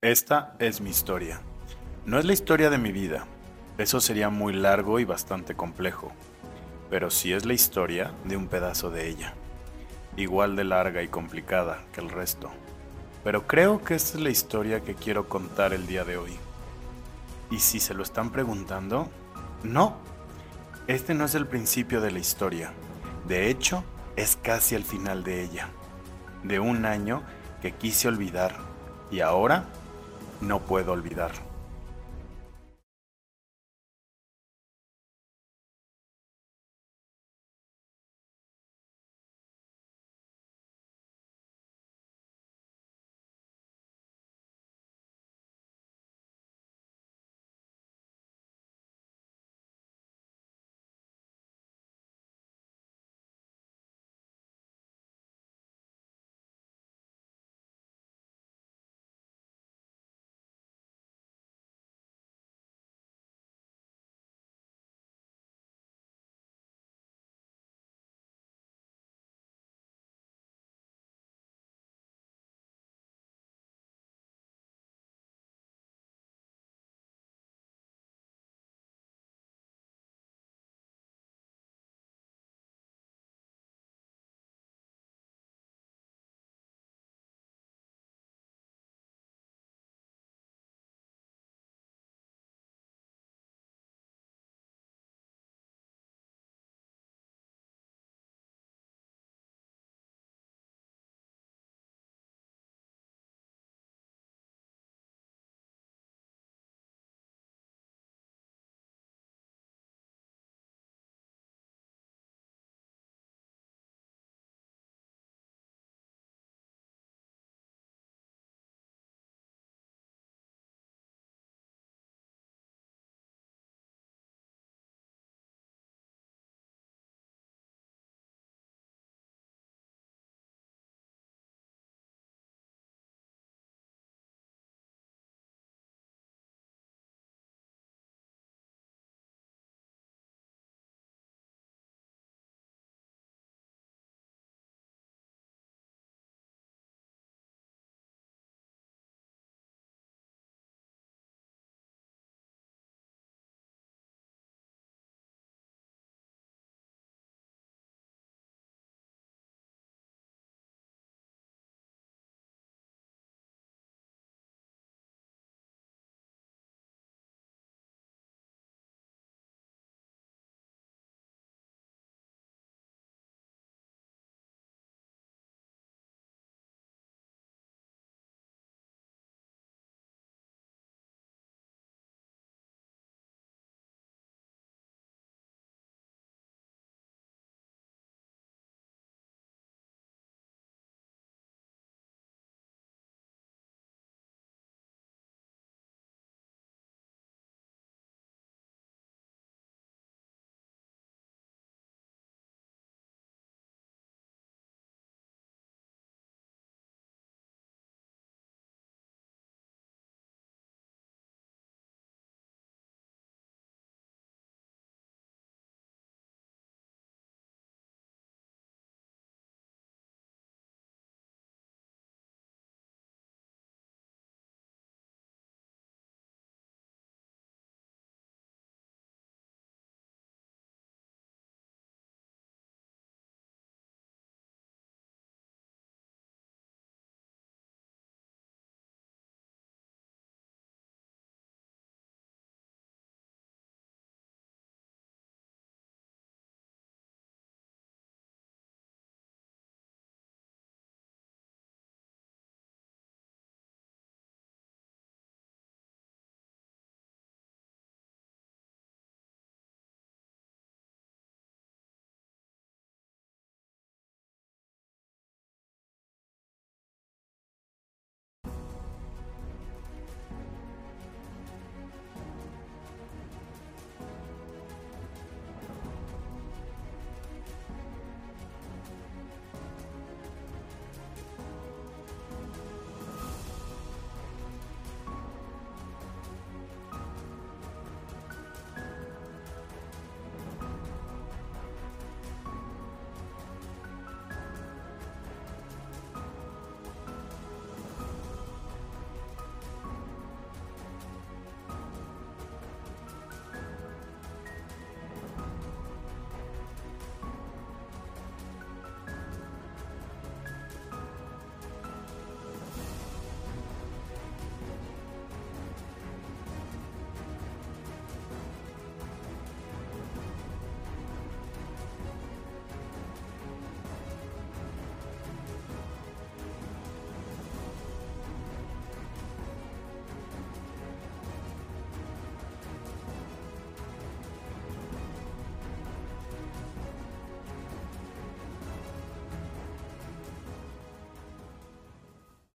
Esta es mi historia. No es la historia de mi vida, eso sería muy largo y bastante complejo, pero sí es la historia de un pedazo de ella, igual de larga y complicada que el resto. Pero creo que esta es la historia que quiero contar el día de hoy. Y si se lo están preguntando, no, este no es el principio de la historia. De hecho, es casi el final de ella. De un año que quise olvidar y ahora no puedo olvidar.